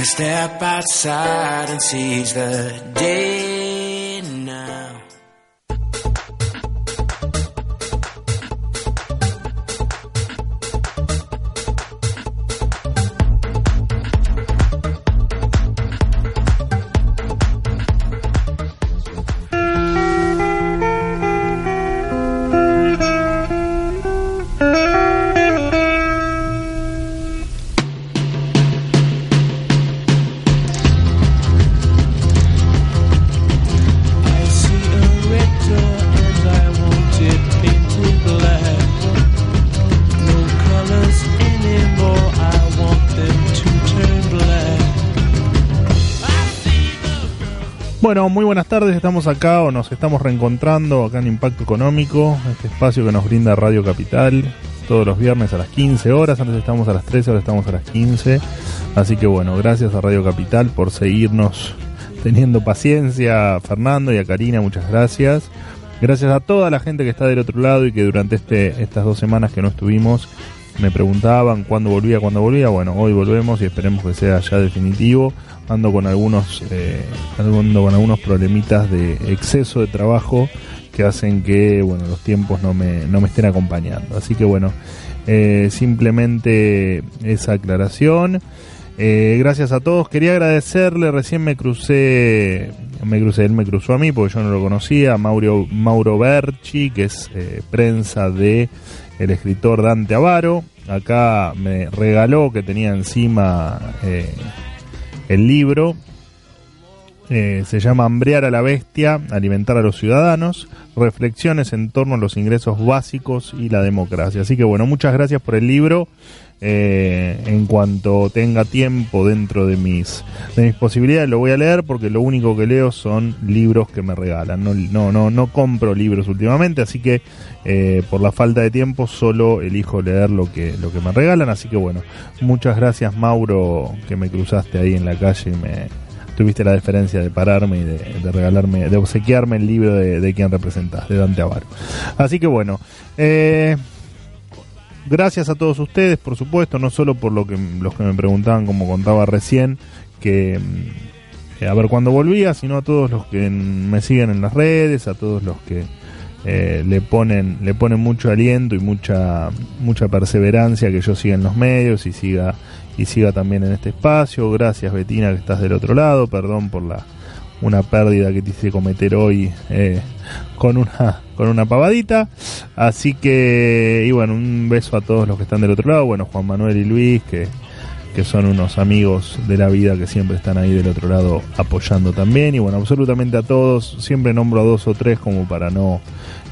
a step outside and seize the day buenas tardes, estamos acá o nos estamos reencontrando acá en Impacto Económico, este espacio que nos brinda Radio Capital todos los viernes a las 15 horas, antes estamos a las 13, ahora estamos a las 15, así que bueno, gracias a Radio Capital por seguirnos teniendo paciencia, Fernando y a Karina, muchas gracias. Gracias a toda la gente que está del otro lado y que durante este, estas dos semanas que no estuvimos me preguntaban cuándo volvía, cuándo volvía. Bueno, hoy volvemos y esperemos que sea ya definitivo. Ando con algunos, eh, algunos problemitas de exceso de trabajo que hacen que, bueno, los tiempos no me, no me estén acompañando. Así que bueno, eh, simplemente esa aclaración. Eh, gracias a todos. Quería agradecerle, recién me crucé, me crucé, él me cruzó a mí porque yo no lo conocía, Mauro, Mauro Berchi, que es eh, prensa de el escritor Dante Avaro. Acá me regaló que tenía encima eh, el libro. Eh, se llama Hambrear a la bestia, alimentar a los ciudadanos, reflexiones en torno a los ingresos básicos y la democracia. Así que bueno, muchas gracias por el libro. Eh, en cuanto tenga tiempo dentro de mis de mis posibilidades lo voy a leer porque lo único que leo son libros que me regalan. No no no, no compro libros últimamente así que eh, por la falta de tiempo solo elijo leer lo que lo que me regalan. Así que bueno muchas gracias Mauro que me cruzaste ahí en la calle y me tuviste la deferencia de pararme y de, regalarme de obsequiarme el libro de, de quien representás de Dante Avaro. Así que bueno eh, gracias a todos ustedes, por supuesto, no solo por lo que los que me preguntaban, como contaba recién, que mm, eh, a ver cuándo volvía, sino a todos los que me siguen en las redes, a todos los que eh, le ponen le ponen mucho aliento y mucha mucha perseverancia que yo siga en los medios y siga y siga también en este espacio. Gracias Betina que estás del otro lado, perdón por la una pérdida que te hice cometer hoy eh, con una con una pavadita. Así que y bueno un beso a todos los que están del otro lado. Bueno Juan Manuel y Luis que que son unos amigos de la vida que siempre están ahí del otro lado apoyando también. Y bueno absolutamente a todos. Siempre nombro a dos o tres como para no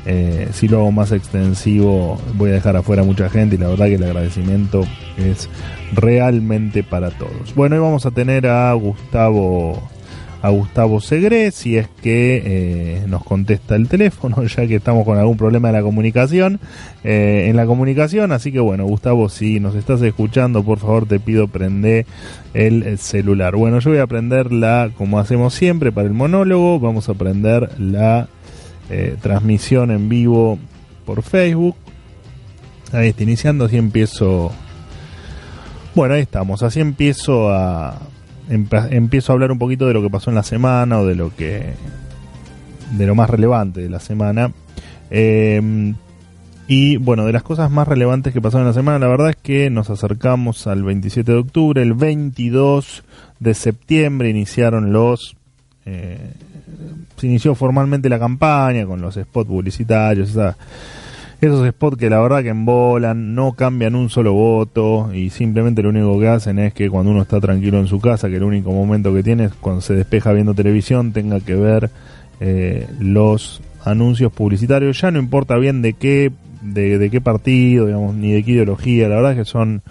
eh, si lo hago más extensivo voy a dejar afuera mucha gente. Y la verdad que el agradecimiento es realmente para todos. Bueno hoy vamos a tener a Gustavo a Gustavo Segre si es que eh, nos contesta el teléfono, ya que estamos con algún problema de la comunicación, eh, en la comunicación, así que bueno, Gustavo, si nos estás escuchando, por favor te pido prende el celular. Bueno, yo voy a prender la, como hacemos siempre, para el monólogo, vamos a prender la eh, transmisión en vivo por Facebook. Ahí está iniciando, así empiezo. Bueno, ahí estamos, así empiezo a, empiezo a hablar un poquito de lo que pasó en la semana o de lo que de lo más relevante de la semana. Eh, y bueno de las cosas más relevantes que pasaron en la semana la verdad es que nos acercamos al 27 de octubre el 22 de septiembre iniciaron los eh, se inició formalmente la campaña con los spots publicitarios esos spots que la verdad que embolan, no cambian un solo voto y simplemente lo único que hacen es que cuando uno está tranquilo en su casa, que el único momento que tiene es cuando se despeja viendo televisión, tenga que ver eh, los anuncios publicitarios. Ya no importa bien de qué, de, de qué partido, digamos, ni de qué ideología, la verdad es que son,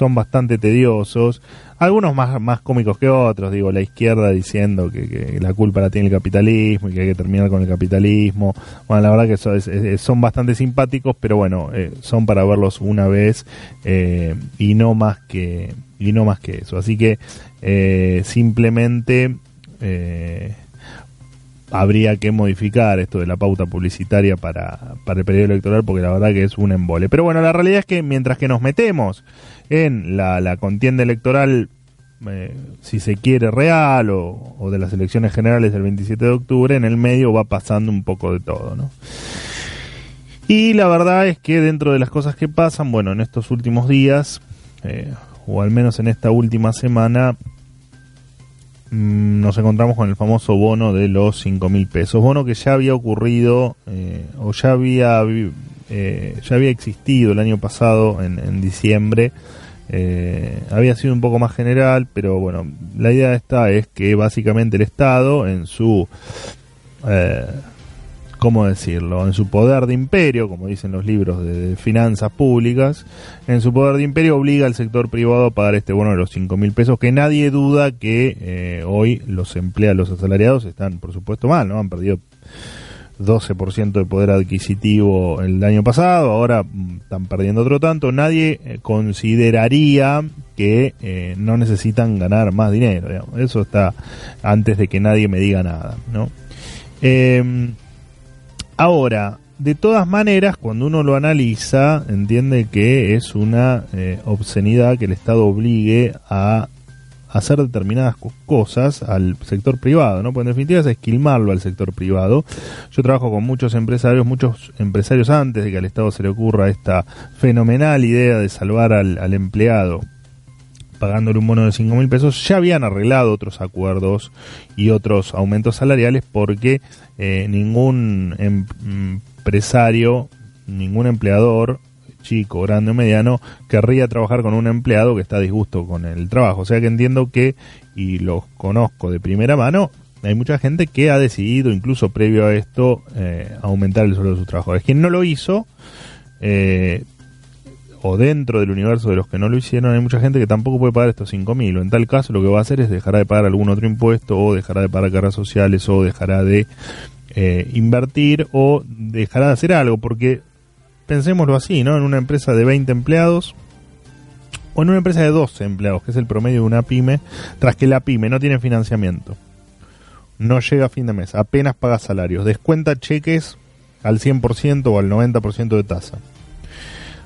son bastante tediosos. Algunos más, más cómicos que otros, digo, la izquierda diciendo que, la culpa la tiene el capitalismo y que hay que terminar con el capitalismo. Bueno, la verdad que son bastante simpáticos, pero bueno, eh, son para verlos una vez eh, y no más que y no más que eso. Así que eh, simplemente habría que modificar esto de la pauta publicitaria para, para el periodo electoral porque la verdad que es un embole. Pero bueno, la realidad es que mientras que nos metemos en la, la contienda electoral eh, si se quiere, real o, o, de las elecciones generales del 27 de octubre, en el medio va pasando un poco de todo, ¿no? Y la verdad es que dentro de las cosas que pasan, bueno, en estos últimos días, eh, o al menos en esta última semana, mmm, nos encontramos con el famoso bono de los 5 mil pesos. Bono que ya había ocurrido, eh, o ya había, eh, ya había existido el año pasado, en, en diciembre, eh, había sido un poco más general, pero bueno, la idea esta es que básicamente el Estado en su, eh, ¿cómo decirlo? En su poder de imperio, como dicen los libros de, finanzas públicas, en su poder de imperio obliga al sector privado a pagar este bono de los 5 mil pesos, que nadie duda que eh, hoy los empleados, los asalariados están por supuesto mal, ¿no? Han perdido 12% de poder adquisitivo el año pasado, ahora mm, están perdiendo otro tanto. Nadie eh, consideraría que eh, no necesitan ganar más dinero. Eso está antes de que nadie me diga nada. ¿no? Eh, ahora, de todas maneras, cuando uno lo analiza, entiende que es una eh, obscenidad que el Estado obligue a hacer determinadas cosas al sector privado, ¿no? Pues en definitiva es esquilmarlo al sector privado. Yo trabajo con muchos empresarios, muchos empresarios antes de que al Estado se le ocurra esta fenomenal idea de salvar al, empleado pagándole un bono de 5 mil pesos, ya habían arreglado otros acuerdos y otros aumentos salariales porque eh, ningún em empresario, ningún empleador chico, grande o mediano, querría trabajar con un empleado que está disgusto con el trabajo. O sea que entiendo que, y los conozco de primera mano, hay mucha gente que ha decidido, incluso previo a esto, eh, aumentar el sueldo de sus trabajadores. Quien no lo hizo, eh, o dentro del universo de los que no lo hicieron, hay mucha gente que tampoco puede pagar estos 5 mil. En tal caso, lo que va a hacer es dejará de pagar algún otro impuesto, o dejará de pagar cargas sociales, o dejará de eh, invertir, o dejará de hacer algo, porque pensémoslo así, ¿no? En una empresa de 20 empleados o en una empresa de 12 empleados, que es el promedio de una pyme, tras que la pyme no tiene financiamiento, no llega a fin de mes, apenas paga salarios, descuenta cheques al 100% o al 90% de tasa.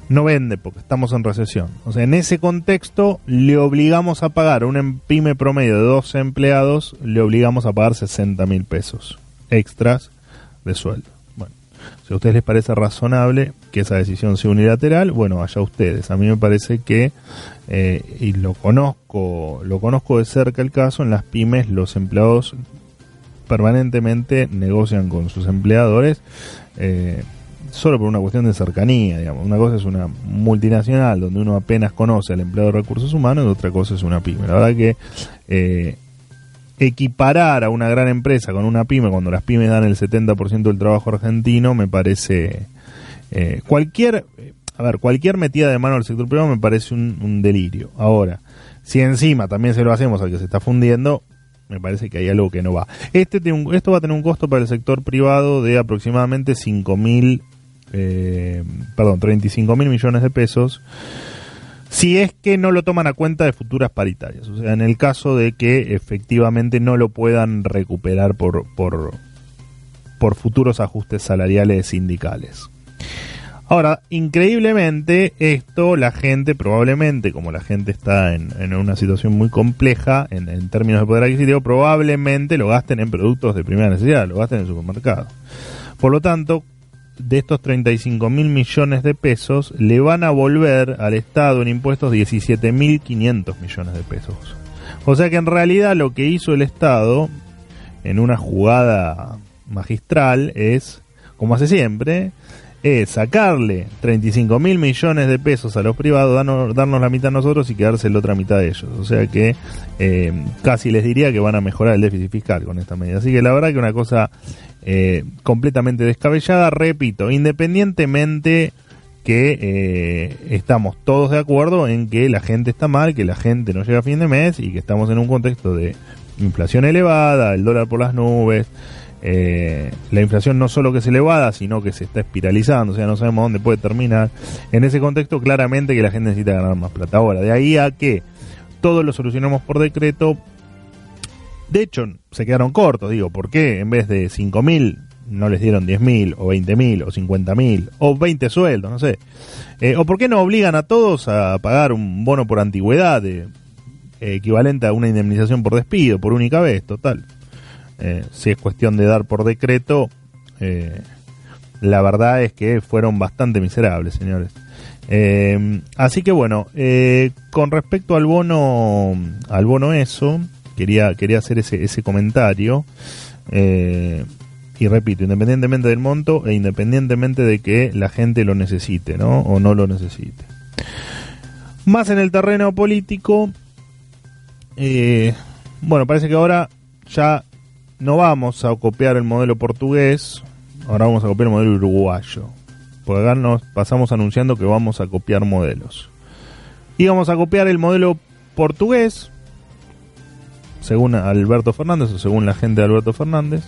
No vende porque estamos en recesión. O sea, en ese contexto le obligamos a pagar a una pyme promedio de 12 empleados, le obligamos a pagar 60 mil pesos extras de sueldo. Si a ustedes les parece razonable que esa decisión sea unilateral, bueno, allá ustedes. A mí me parece que, eh, y lo conozco, lo conozco de cerca el caso, en las pymes los empleados permanentemente negocian con sus empleadores eh, solo por una cuestión de cercanía, digamos. Una cosa es una multinacional donde uno apenas conoce al empleado de recursos humanos y otra cosa es una pyme. La verdad que eh, equiparar a una gran empresa con una pyme cuando las pymes dan el 70% del trabajo argentino me parece eh, cualquier a ver cualquier metida de mano al sector privado me parece un, delirio. Ahora si encima también se lo hacemos al que se está fundiendo me parece que hay algo que no va. Este tiene un, esto va a tener un costo para el sector privado de aproximadamente 5 mil eh, perdón 35 mil millones de pesos si es que no lo toman a cuenta de futuras paritarias, o sea, en el caso de que efectivamente no lo puedan recuperar por, por, por futuros ajustes salariales sindicales. Ahora, increíblemente, esto la gente probablemente, como la gente está en, en una situación muy compleja en, en, términos de poder adquisitivo, probablemente lo gasten en productos de primera necesidad, lo gasten en el supermercado. Por lo tanto, de estos 35 mil millones de pesos le van a volver al Estado en impuestos 17 mil 500 millones de pesos. O sea que en realidad lo que hizo el Estado en una jugada magistral es, como hace siempre, es sacarle 35 mil millones de pesos a los privados, darnos, la mitad a nosotros y quedarse la otra mitad de ellos. O sea que eh, casi les diría que van a mejorar el déficit fiscal con esta medida. Así que la verdad que una cosa eh, completamente descabellada, repito, independientemente que eh, estamos todos de acuerdo en que la gente está mal, que la gente no llega a fin de mes y que estamos en un contexto de inflación elevada, el dólar por las nubes, eh, la inflación no solo que es elevada, sino que se está espiralizando, o sea, no sabemos dónde puede terminar. En ese contexto, claramente que la gente necesita ganar más plata. Ahora, de ahí a que todo lo solucionamos por decreto, de hecho, se quedaron cortos, digo, ¿por qué en vez de 5.000 no les dieron 10.000 o 20.000 o 50.000 o 20 sueldos, no sé? Eh, ¿O por qué no obligan a todos a pagar un bono por antigüedad de eh, equivalente a una indemnización por despido, por única vez, total. Eh, si es cuestión de dar por decreto, eh, la verdad es que fueron bastante miserables, señores. Eh, así que bueno, con respecto al bono, al bono eso, quería, quería hacer ese, ese comentario. Y repito, independientemente del monto e independientemente de que la gente lo necesite, ¿no? O no lo necesite. Más en el terreno político, bueno, parece que ahora ya no vamos a copiar el modelo portugués, ahora vamos a copiar el modelo uruguayo. Porque acá nos pasamos anunciando que vamos a copiar modelos. Y vamos a copiar el modelo portugués, según Alberto Fernández o según la gente de Alberto Fernández.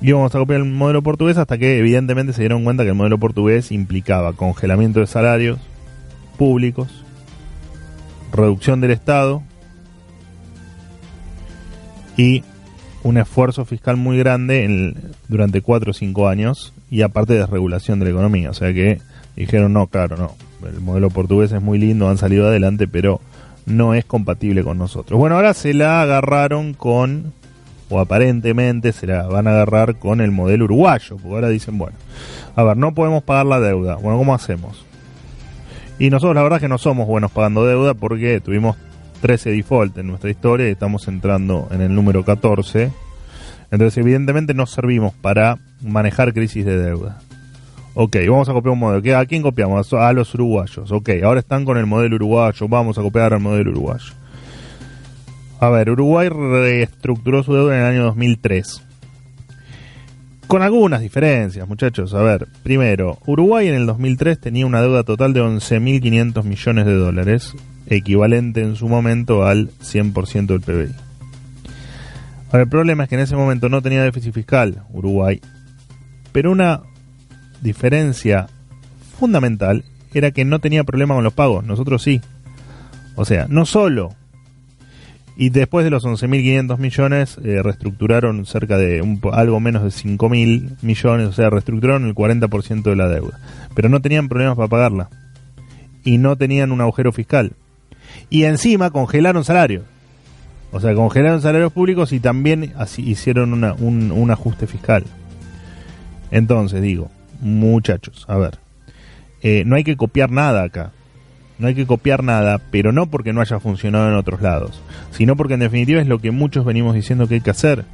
Y vamos a copiar el modelo portugués hasta que evidentemente se dieron cuenta que el modelo portugués implicaba congelamiento de salarios públicos, reducción del Estado y un esfuerzo fiscal muy grande en- durante cuatro o cinco años y aparte desregulación de la economía. O sea que dijeron, no, claro, no, el modelo portugués es muy lindo, han salido adelante, pero no es compatible con nosotros. Bueno, ahora se la agarraron con, o aparentemente se la van a agarrar con el modelo uruguayo, porque ahora dicen, bueno, a ver, no podemos pagar la deuda. Bueno, ¿cómo hacemos? Y nosotros la verdad es que no somos buenos pagando deuda porque tuvimos 13 default en nuestra historia y estamos entrando en el número 14. Entonces evidentemente no servimos para manejar crisis de deuda. Ok, vamos a copiar un modelo. ¿Qué- ¿A quién copiamos? A los uruguayos. Ok, ahora están con el modelo uruguayo. Vamos a copiar al modelo uruguayo. A ver, Uruguay reestructuró su deuda en el año 2003. Con algunas diferencias, muchachos. A ver, primero, Uruguay en el 2003 tenía una deuda total de 11.500 millones de dólares, equivalente en su momento al 100% del PBI. Ahora, el problema es que en ese momento no tenía déficit fiscal Uruguay, pero una diferencia fundamental era que no tenía problema con los pagos, nosotros sí. O sea, no solo y después de los 11.500 millones, eh, reestructuraron cerca de un, algo menos de 5.000 millones, o sea, reestructuraron el 40% de la deuda. Pero no tenían problemas para pagarla. Y no tenían un agujero fiscal. Y encima congelaron salarios. O sea, congelaron salarios públicos y también así hicieron un, un ajuste fiscal. Entonces, digo, muchachos, a ver, eh, no hay que copiar nada acá. No hay que copiar nada, pero no porque no haya funcionado en otros lados, sino porque en definitiva es lo que muchos venimos diciendo que hay que hacer.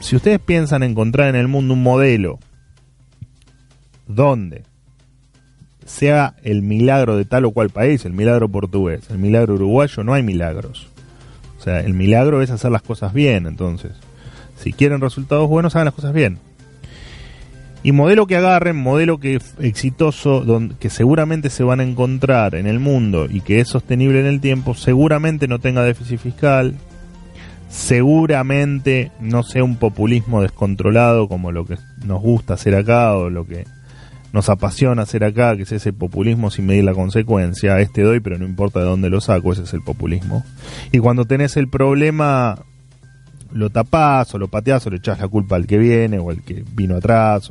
Si ustedes piensan encontrar en el mundo un modelo donde sea el milagro de tal o cual país, el milagro portugués, el milagro uruguayo, no hay milagros. O sea, el milagro es hacer las cosas bien, entonces. Si quieren resultados buenos, hagan las cosas bien. Y modelo que agarren, modelo que exitoso, que seguramente se van a encontrar en el mundo y que es sostenible en el tiempo, seguramente no tenga déficit fiscal, seguramente no sea un populismo descontrolado como lo que nos gusta hacer acá o lo que nos apasiona hacer acá, que es ese populismo sin medir la consecuencia. Este doy, pero no importa de dónde lo saco, ese es el populismo. Y cuando tenés el problema, lo tapás o lo pateás o le echás la culpa al que viene o al que vino atrás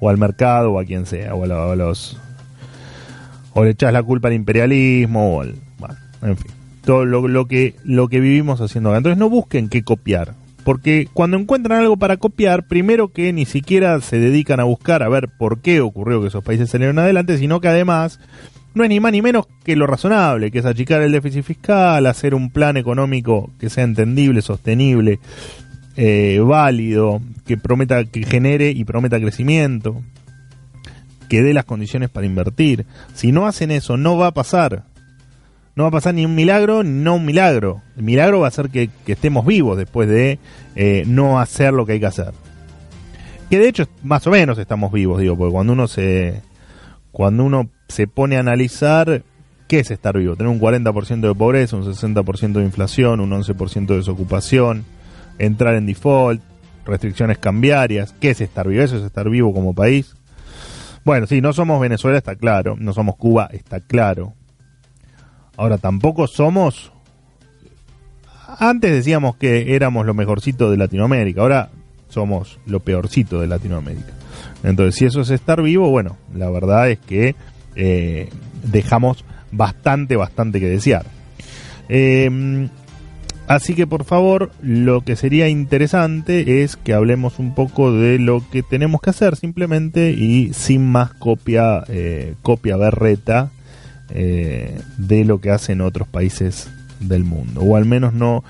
o al, mercado o a quien sea o a los o le echás la culpa al imperialismo o al bueno, en fin todo lo, lo que lo que vivimos haciendo acá entonces no busquen qué copiar porque cuando encuentran algo para copiar primero que ni siquiera se dedican a buscar a ver por qué ocurrió que esos países salieron adelante sino que además no es ni más ni menos que lo razonable, que es achicar el déficit fiscal, hacer un plan económico que sea entendible, sostenible, eh, válido, que prometa, que genere y prometa crecimiento, que dé las condiciones para invertir. Si no hacen eso, no va a pasar. No va a pasar ni un milagro, no un milagro. El milagro va a ser que, que estemos vivos después de eh, no hacer lo que hay que hacer. Que de hecho, más o menos estamos vivos, digo, porque cuando uno se, cuando uno se pone a analizar qué es estar vivo, tener un 40% de pobreza, un 60% de inflación, un 11% de desocupación, entrar en default, restricciones cambiarias, qué es estar vivo, eso es estar vivo como país. Bueno, sí, no somos Venezuela, está claro, no somos Cuba, está claro. Ahora tampoco somos antes decíamos que éramos lo mejorcito de Latinoamérica, ahora somos lo peorcito de Latinoamérica. Entonces, si eso es estar vivo, bueno, la verdad es que eh, dejamos bastante, bastante que desear. Eh, así que por favor, lo que sería interesante es que hablemos un poco de lo que tenemos que hacer simplemente y sin más copia, eh, copia berreta eh, de lo que hacen otros países del mundo. O al menos no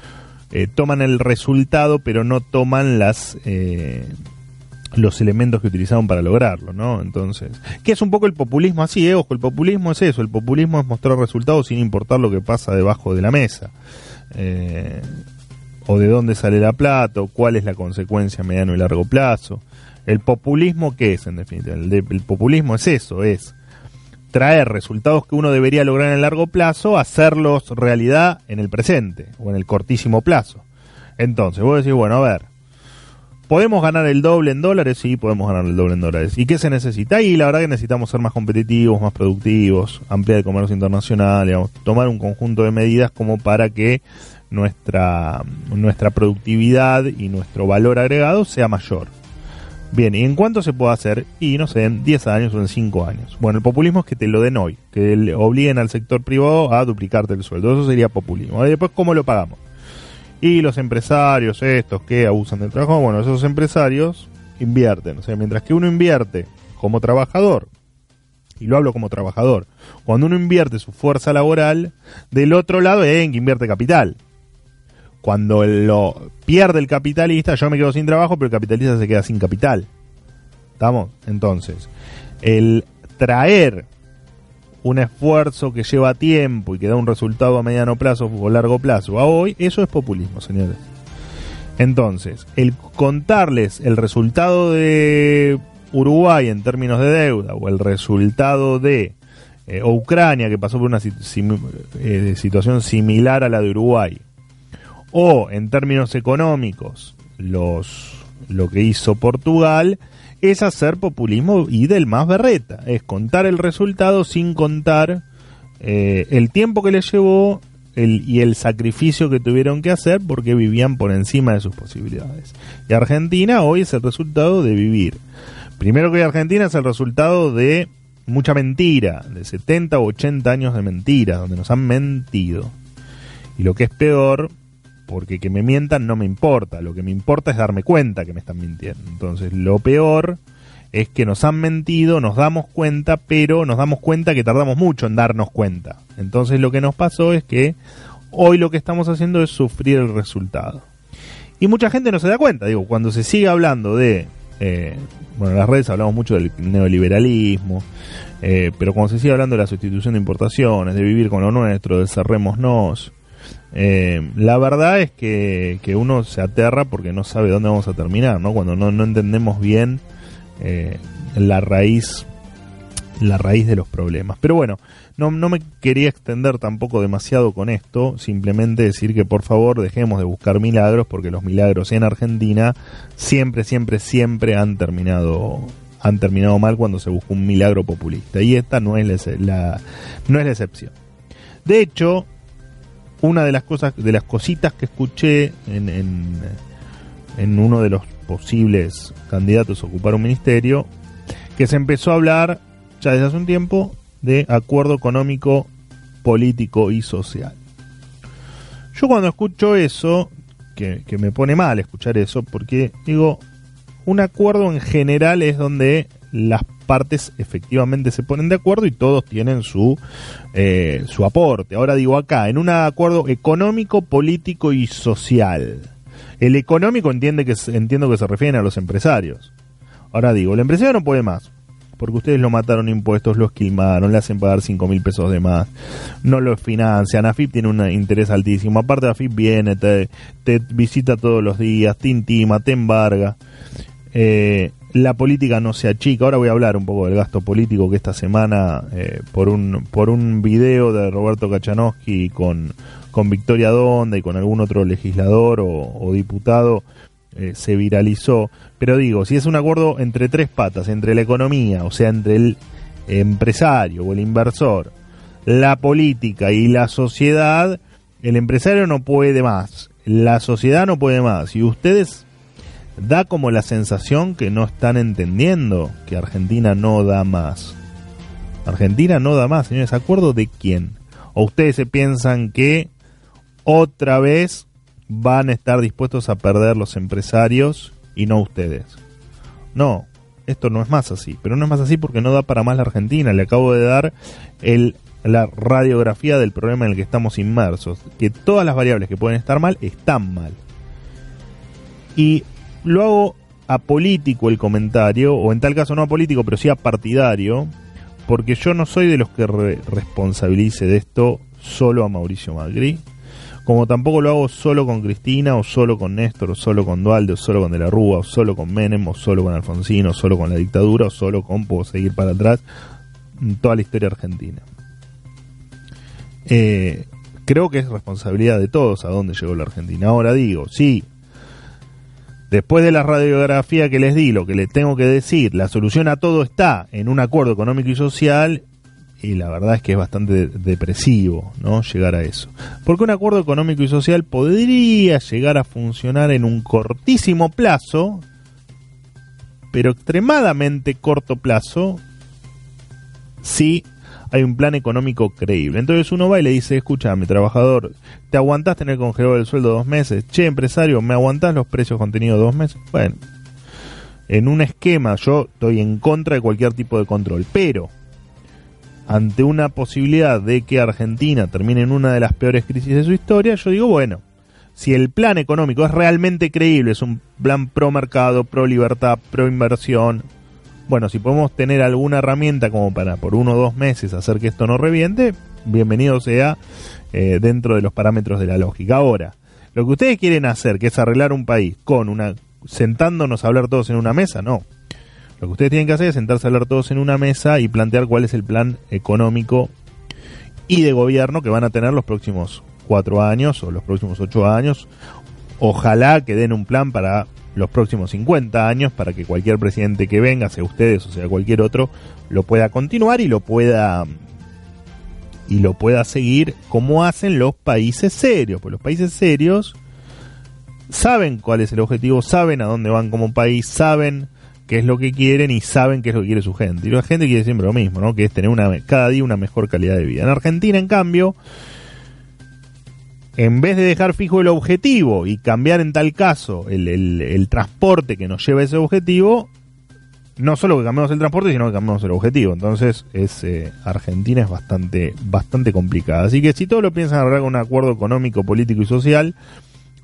eh, toman el resultado, pero no toman las los elementos que utilizaron para lograrlo, ¿no? Entonces, ¿qué es un poco el populismo así? Eh? Ojo, el populismo es eso, el populismo es mostrar resultados sin importar lo que pasa debajo de la mesa. Eh, o de dónde sale la plata, o cuál es la consecuencia a mediano y largo plazo. El populismo, ¿qué es en definitiva? El populismo es eso, es traer resultados que uno debería lograr en el largo plazo, hacerlos realidad en el presente o en el cortísimo plazo. Entonces, vos decís, bueno, a ver, ¿Podemos ganar el doble en dólares? Sí, podemos ganar el doble en dólares. ¿Y qué se necesita? Y la verdad que necesitamos ser más competitivos, más productivos, ampliar el comercio internacional, digamos, tomar un conjunto de medidas como para que nuestra, nuestra productividad y nuestro valor agregado sea mayor. Bien, ¿y en cuánto se puede hacer? Y no sé, en 10 años o en 5 años. Bueno, el populismo es que te lo den hoy, que le obliguen al sector privado a duplicarte el sueldo. Eso sería populismo. Y después, ¿cómo lo pagamos? Y los empresarios estos que abusan del trabajo, bueno, esos empresarios invierten. O sea, mientras que uno invierte como trabajador, y lo hablo como trabajador, cuando uno invierte su fuerza laboral, del otro lado es en que invierte capital. Cuando lo pierde el capitalista, yo me quedo sin trabajo, pero el capitalista se queda sin capital. ¿Estamos? Entonces, el traer un esfuerzo que lleva tiempo y que da un resultado a mediano plazo o largo plazo a hoy, eso es populismo, señores. Entonces, el contarles el resultado de Uruguay en términos de deuda o el resultado de eh, Ucrania que pasó por una eh, situación similar a la de Uruguay o en términos económicos los lo que hizo Portugal es hacer populismo y del más berreta. Es contar el resultado sin contar eh, el tiempo que les llevó el, y el sacrificio que tuvieron que hacer porque vivían por encima de sus posibilidades. Y Argentina hoy es el resultado de vivir. Primero que Argentina es el resultado de mucha mentira, de 70 o 80 años de mentira, donde nos han mentido. Y lo que es peor, porque que me mientan no me importa, lo que me importa es darme cuenta que me están mintiendo. Entonces, lo peor es que nos han mentido, nos damos cuenta, pero nos damos cuenta que tardamos mucho en darnos cuenta. Entonces, lo que nos pasó es que hoy lo que estamos haciendo es sufrir el resultado. Y mucha gente no se da cuenta, digo, cuando se sigue hablando de, eh, bueno, en las redes hablamos mucho del neoliberalismo, eh, pero cuando se sigue hablando de la sustitución de importaciones, de vivir con lo nuestro, de cerrémonos, eh, la verdad es que, uno se aterra porque no sabe dónde vamos a terminar, ¿no? Cuando no, entendemos bien eh, la raíz la raíz de los problemas. Pero bueno, no, no me quería extender tampoco demasiado con esto, simplemente decir que por favor dejemos de buscar milagros porque los milagros en Argentina siempre, siempre, siempre han terminado han terminado mal cuando se busca un milagro populista y esta no es la, no es la excepción. De hecho, una de las cosas, de las cositas que escuché en, en, uno de los posibles candidatos a ocupar un ministerio, que se empezó a hablar ya desde hace un tiempo de acuerdo económico, político y social. Yo cuando escucho eso, que, que me pone mal escuchar eso, porque digo, un acuerdo en general es donde las partes efectivamente se ponen de acuerdo y todos tienen su, eh, su aporte. Ahora digo acá, en un acuerdo económico, político y social. El económico entiende que, entiendo que se refieren a los empresarios. Ahora digo, el empresario no puede más. Porque ustedes lo mataron impuestos, lo esquilmaron, le hacen pagar 5 mil pesos de más, no lo financian. AFIP tiene un interés altísimo. Aparte, AFIP viene, te, te visita todos los días, te intima, te embarga. Eh, la política no se achica. Ahora voy a hablar un poco del gasto político que esta semana, eh, por, un, por un video de Roberto Kachanowski con, con Victoria Donda y con algún otro legislador o, diputado, eh, se viralizó. Pero digo, si es un acuerdo entre tres patas, entre la economía, o sea, entre el empresario o el inversor, la política y la sociedad, el empresario no puede más, la sociedad no puede más. Y ustedes da como la sensación que no están entendiendo que Argentina no da más. Argentina no da más, señores. ¿Acuerdo de quién? ¿O ustedes se piensan que otra vez van a estar dispuestos a perder los empresarios y no ustedes? No, esto no es más así. Pero no es más así porque no da para más la Argentina. Le acabo de dar la radiografía del problema en el que estamos inmersos. Que todas las variables que pueden estar mal están mal. Y lo hago apolítico el comentario, o en tal caso no apolítico, pero sí partidario porque yo no soy de los que responsabilice de esto solo a Mauricio Magri, como tampoco lo hago solo con Cristina, o solo con Néstor, o solo con Dualde, o solo con De la Rúa, o solo con Menem, o solo con Alfonsín, o solo con la dictadura, o solo con, puedo seguir para atrás, toda la historia argentina. Eh, creo que es responsabilidad de todos a dónde llegó la Argentina. Ahora digo, sí, Después de la radiografía que les di, lo que les tengo que decir, la solución a todo está en un acuerdo económico y social y la verdad es que es bastante depresivo, ¿no? Llegar a eso. Porque un acuerdo económico y social podría llegar a funcionar en un cortísimo plazo, pero extremadamente corto plazo, si hay un plan económico creíble. Entonces uno va y le dice, escúchame, trabajador, ¿te aguantás tener congelado el sueldo dos meses? Che, empresario, ¿me aguantás los precios contenidos dos meses? Bueno, en un esquema yo estoy en contra de cualquier tipo de control, pero ante una posibilidad de que Argentina termine en una de las peores crisis de su historia, yo digo, bueno, si el plan económico es realmente creíble, es un plan pro mercado, pro libertad, pro inversión, bueno, si podemos tener alguna herramienta como para por uno o dos meses hacer que esto no reviente, bienvenido sea eh, dentro de los parámetros de la lógica. Ahora, lo que ustedes quieren hacer, que es arreglar un país con una sentándonos a hablar todos en una mesa, no. Lo que ustedes tienen que hacer es sentarse a hablar todos en una mesa y plantear cuál es el plan económico y de gobierno que van a tener los próximos cuatro años o los próximos ocho años. Ojalá que den un plan para los próximos 50 años para que cualquier presidente que venga, sea ustedes o sea cualquier otro, lo pueda continuar y lo pueda y lo pueda seguir como hacen los países serios, pues los países serios saben cuál es el objetivo, saben a dónde van como país, saben qué es lo que quieren y saben qué es lo que quiere su gente. Y la gente quiere siempre lo mismo, ¿no? Que es tener una cada día una mejor calidad de vida. En Argentina, en cambio, en vez de dejar fijo el objetivo y cambiar en tal caso el, transporte que nos lleva a ese objetivo, no solo que cambiamos el transporte, sino que cambiamos el objetivo. Entonces, es, eh, Argentina es bastante, bastante complicada. Así que si todos lo piensan arreglar con un acuerdo económico, político y social,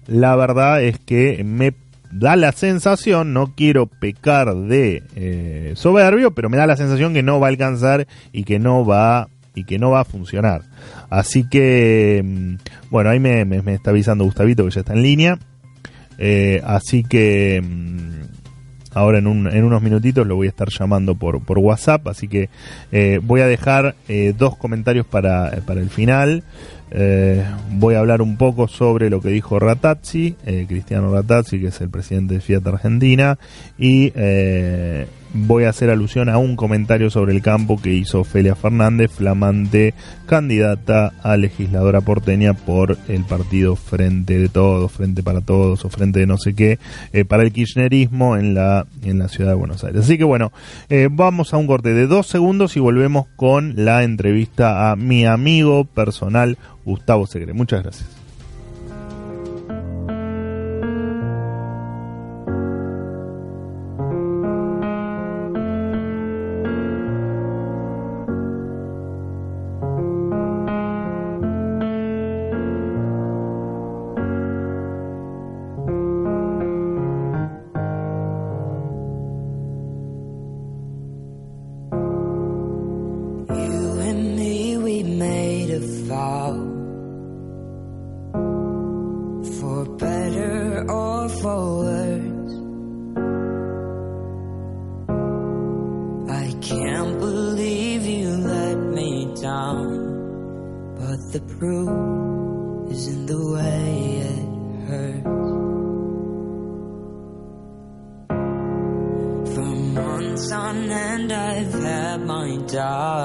la verdad es que me da la sensación, no quiero pecar de eh, soberbio, pero me da la sensación que no va a alcanzar y que no va y que no va a funcionar. Así que, mm, bueno, ahí me, está avisando Gustavito que ya está en línea. Eh, así que mm, ahora en, un, en, unos minutitos lo voy a estar llamando por, WhatsApp. Así que eh, voy a dejar eh, dos comentarios para, para el final. voy a hablar un poco sobre lo que dijo Ratazzi, Cristiano Ratazzi, que es el presidente de Fiat Argentina, y voy a hacer alusión a un comentario sobre el campo que hizo Ofelia Fernández, flamante candidata a legisladora porteña por el partido Frente de Todos, Frente para Todos o Frente de no sé qué, eh, para el kirchnerismo en la, en la ciudad de Buenos Aires. Así que bueno, eh, vamos a un corte de dos segundos y volvemos con la entrevista a mi amigo personal Gustavo Segre. Muchas gracias. a for better or for worse. I can't believe you let me down, but the proof is in the way it hurts. For months on end, I've had my doubts.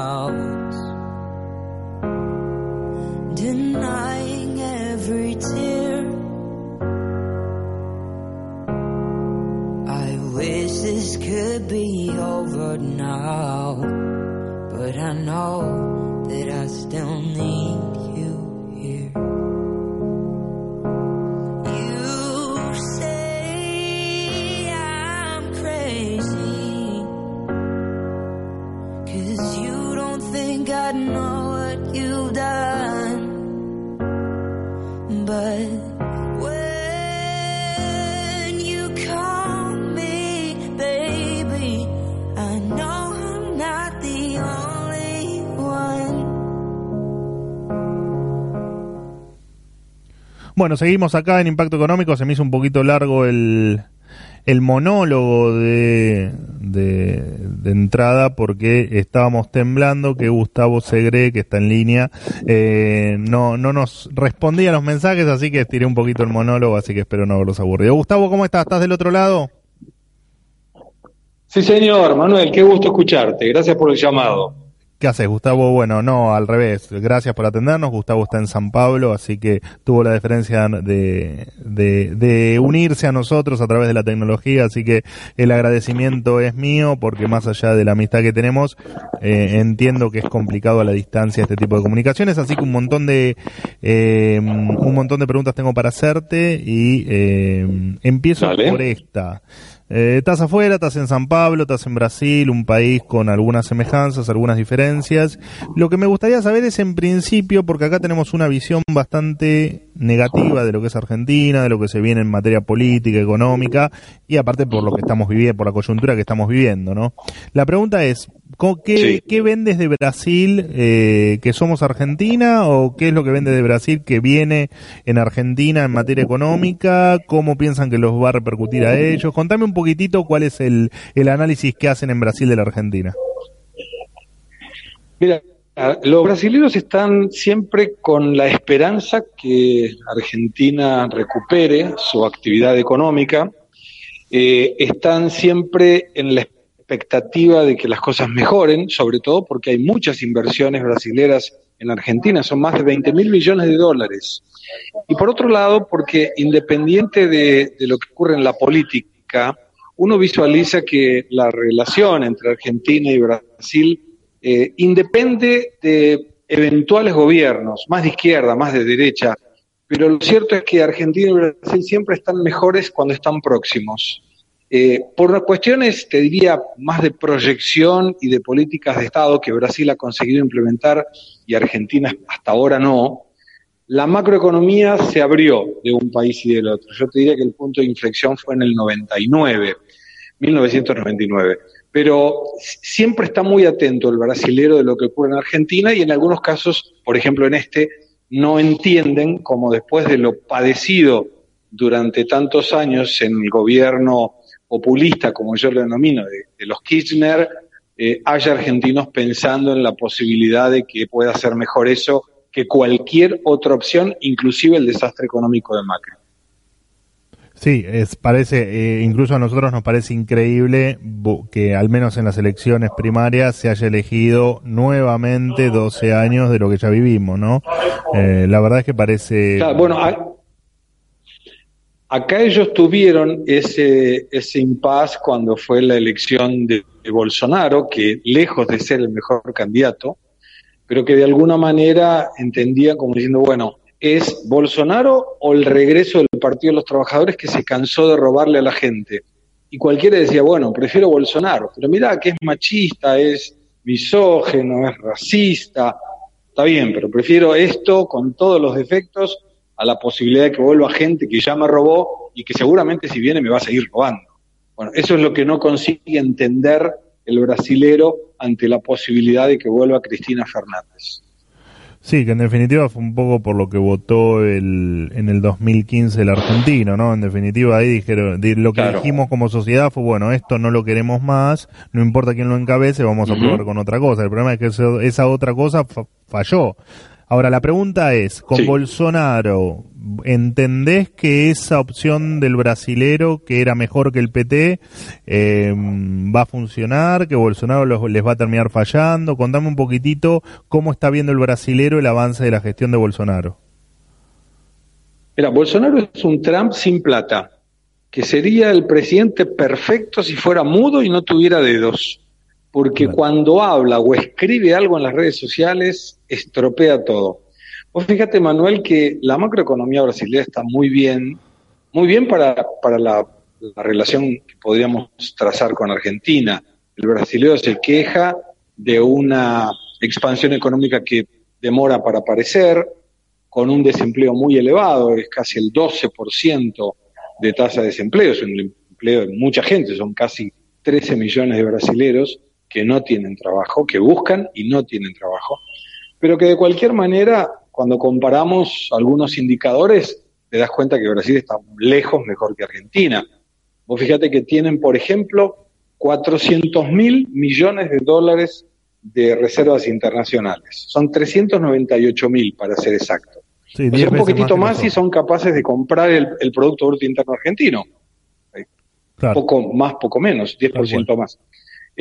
Bueno, seguimos acá en Impacto Económico. Se me hizo un poquito largo el, el monólogo de, de, entrada porque estábamos temblando que Gustavo Segre, que está en línea, eh, no, no nos respondía a los mensajes, así que estiré un poquito el monólogo, así que espero no haberlos aburrido. Gustavo, ¿cómo estás? ¿Estás del otro lado? Sí, señor, Manuel, qué gusto escucharte. Gracias por el llamado. ¿Qué haces, Gustavo? Bueno, no, al revés. Gracias por atendernos. Gustavo está en San Pablo, así que tuvo la diferencia de, de, de unirse a nosotros a través de la tecnología, así que el agradecimiento es mío, porque más allá de la amistad que tenemos, eh, entiendo que es complicado a la distancia este tipo de comunicaciones, así que un montón de eh, un montón de preguntas tengo para hacerte y eh, empiezo Dale. por esta. Eh, estás afuera, estás en San Pablo, estás en Brasil, un país con algunas semejanzas, algunas diferencias. Lo que me gustaría saber es en principio, porque acá tenemos una visión bastante negativa de lo que es Argentina, de lo que se viene en materia política, económica, y aparte por lo que estamos viviendo, por la coyuntura que estamos viviendo, ¿no? La pregunta es, ¿co- ¿qué, Sí. qué vendes de Brasil eh, que somos Argentina o qué es lo que vende de Brasil que viene en Argentina en materia económica? ¿Cómo piensan que los va a repercutir a ellos? Contame un poquitito cuál es el, el análisis que hacen en Brasil de la Argentina. Mira, los brasileños están siempre con la esperanza que Argentina recupere su actividad económica. Eh, están siempre en la expectativa de que las cosas mejoren, sobre todo porque hay muchas inversiones brasileras en Argentina, son más de 20 mil millones de dólares. Y por otro lado, porque independiente de, de lo que ocurre en la política, uno visualiza que la relación entre Argentina y Brasil eh, independe de eventuales gobiernos, más de izquierda, más de derecha, pero lo cierto es que Argentina y Brasil siempre están mejores cuando están próximos. Eh, por cuestiones, te diría, más de proyección y de políticas de Estado que Brasil ha conseguido implementar y Argentina hasta ahora no, la macroeconomía se abrió de un país y del otro. Yo te diría que el punto de inflexión fue en el 99, 1999. Pero siempre está muy atento el brasilero de lo que ocurre en Argentina y en algunos casos, por ejemplo en este, no entienden como después de lo padecido durante tantos años en el gobierno populista, como yo lo denomino, de, de los Kirchner, eh, haya argentinos pensando en la posibilidad de que pueda ser mejor eso que cualquier otra opción, inclusive el desastre económico de Macri. Sí, es, parece, eh, incluso a nosotros nos parece increíble que al menos en las elecciones primarias se haya elegido nuevamente 12 años de lo que ya vivimos, ¿no? Eh, la verdad es que parece... Claro, bueno, acá ellos tuvieron ese, ese impas cuando fue la elección de, Bolsonaro, que lejos de ser el mejor candidato, pero que de alguna manera entendían como diciendo, bueno, ¿es Bolsonaro o el regreso del Partido de los Trabajadores que se cansó de robarle a la gente? Y cualquiera decía, bueno, prefiero Bolsonaro, pero mira que es machista, es misógeno, es racista, está bien, pero prefiero esto con todos los defectos a la posibilidad de que vuelva gente que ya me robó y que seguramente si viene me va a seguir robando. Bueno, eso es lo que no consigue entender el brasilero ante la posibilidad de que vuelva Cristina Fernández. Sí, que en definitiva fue un poco por lo que votó el, en el 2015 el argentino, ¿no? En definitiva ahí dijeron, di- lo que Claro. dijimos como sociedad fue, bueno, esto no lo queremos más, no importa quién lo encabece, vamos a probar con otra cosa. El problema es que esa otra cosa fa- falló. Ahora, la pregunta es, con Sí. Bolsonaro, ¿entendés que esa opción del brasilero, que era mejor que el PT, eh, va a funcionar? ¿Que Bolsonaro los- les va a terminar fallando? Contame un poquitito cómo está viendo el brasilero el avance de la gestión de Bolsonaro. Mira, Bolsonaro es un Trump sin plata, que sería el presidente perfecto si fuera mudo y no tuviera dedos. Porque Claro. cuando habla o escribe algo en las redes sociales, estropea todo. Vos fíjate, Manuel, que la macroeconomía brasileña está muy bien, muy bien para, para la, la relación que podríamos trazar con Argentina. El brasileño se queja de una expansión económica que demora para aparecer, con un desempleo muy elevado, es casi el 12% de tasa de desempleo, es un empleo de mucha gente, son casi 13 millones de brasileros que no tienen trabajo, que buscan y no tienen trabajo, pero que de cualquier manera, cuando comparamos algunos indicadores, te das cuenta que Brasil está lejos mejor que Argentina. Vos fíjate que tienen, por ejemplo, 400 mil millones de dólares de reservas internacionales. Son 398 mil, para ser exacto. Sí, O 10 sea, un poquitito que más y son capaces de comprar el, el Producto Bruto Interno Argentino. Claro. Poco más, poco menos, Tal 10% más.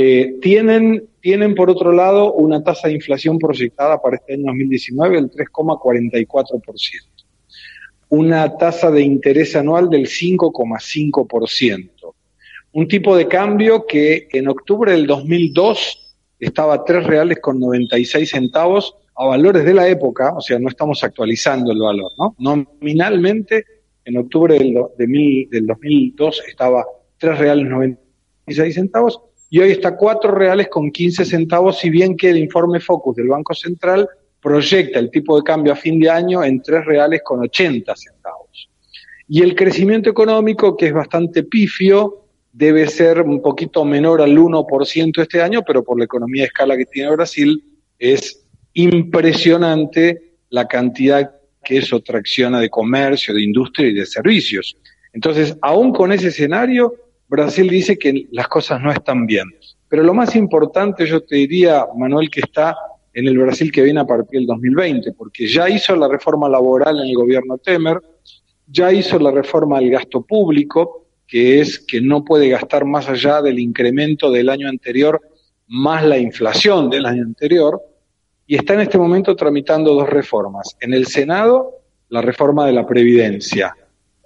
Eh, tienen, tienen, por otro lado, una tasa de inflación proyectada para este año 2019 del 3,44%. Una tasa de interés anual del 5,5%. Un tipo de cambio que en octubre del 2002 estaba a 3 reales con 96 centavos a valores de la época, o sea, no estamos actualizando el valor, ¿no? Nominalmente, en octubre del, do- de mil- del 2002 estaba 3 reales 96 centavos y hoy está 4 reales con 15 centavos, si bien que el informe Focus del Banco Central proyecta el tipo de cambio a fin de año en 3 reales con 80 centavos. Y el crecimiento económico, que es bastante pifio, debe ser un poquito menor al 1% este año, pero por la economía de escala que tiene Brasil, es impresionante la cantidad que eso tracciona de comercio, de industria y de servicios. Entonces, aún con ese escenario, Brasil dice que las cosas no están bien. Pero lo más importante, yo te diría, Manuel, que está en el Brasil que viene a partir del 2020, porque ya hizo la reforma laboral en el gobierno Temer, ya hizo la reforma del gasto público, que es que no puede gastar más allá del incremento del año anterior más la inflación del año anterior, y está en este momento tramitando dos reformas. En el Senado, la reforma de la Previdencia,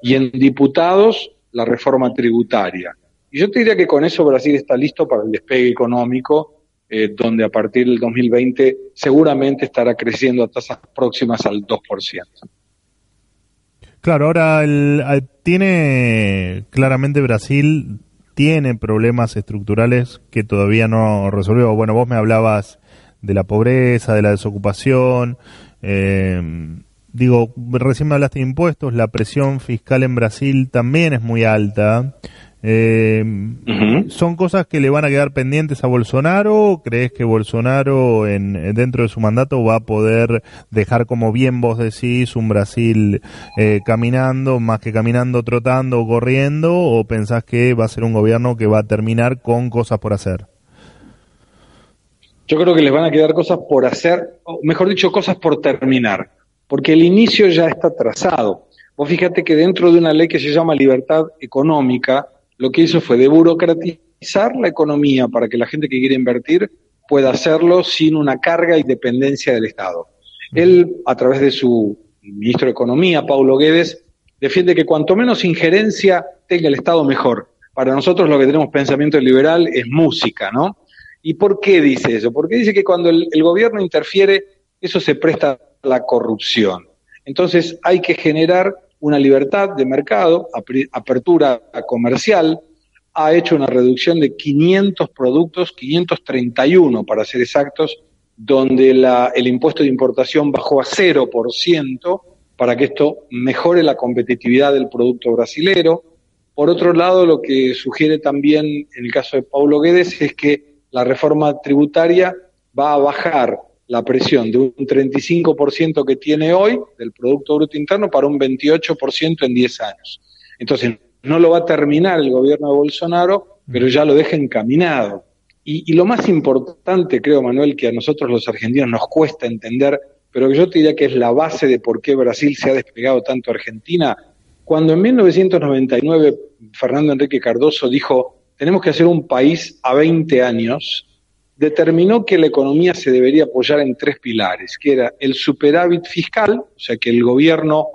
y en diputados, la reforma tributaria. Y yo te diría que con eso Brasil está listo para el despegue económico, eh, donde a partir del 2020 seguramente estará creciendo a tasas próximas al 2%. Claro, ahora el, el- tiene claramente Brasil tiene problemas estructurales que todavía no resolvió. Bueno, vos me hablabas de la pobreza, de la desocupación. eh, digo, recién me hablaste de impuestos. La presión fiscal en Brasil también es muy alta. Eh. ¿Son cosas que le van a quedar pendientes a Bolsonaro? ¿O ¿Crees que Bolsonaro en, dentro de su mandato va a poder dejar, como bien vos decís, un Brasil eh, caminando, más que caminando, trotando o corriendo? ¿O pensás que va a ser un gobierno que va a terminar con cosas por hacer? Yo creo que les van a quedar cosas por hacer, o mejor dicho, cosas por terminar, porque el inicio ya está trazado. Vos fíjate que dentro de una ley que se llama libertad económica, lo que hizo fue deburocratizar la economía para que la gente que quiere invertir pueda hacerlo sin una carga y dependencia del Estado. Él, a través de su ministro de Economía, Paulo Guedes, defiende que cuanto menos injerencia tenga el Estado, mejor. Para nosotros lo que tenemos pensamiento liberal es música, ¿no? ¿Y por qué dice eso? Porque dice que cuando el, gobierno interfiere, eso se presta la corrupción. Entonces hay que generar una libertad de mercado, apertura comercial, ha hecho una reducción de 500 productos, 531 para ser exactos, donde la- el impuesto de importación bajó a 0% para que esto mejore la competitividad del producto brasilero. Por otro lado, lo que sugiere también en el caso de Paulo Guedes es que la reforma tributaria va a bajar la presión de un 35% que tiene hoy del Producto Bruto Interno para un 28% en 10 años. Entonces, no lo va a terminar el gobierno de Bolsonaro, pero ya lo deja encaminado. Y, lo más importante, creo, Manuel, que a nosotros los argentinos nos cuesta entender, pero que yo te diría que es la base de por qué Brasil se ha despegado tanto a Argentina, cuando en 1999 Fernando Enrique Cardoso dijo, tenemos que hacer un país a 20 años, determinó que la economía se debería apoyar en tres pilares, que era el superávit fiscal, o sea, que el gobierno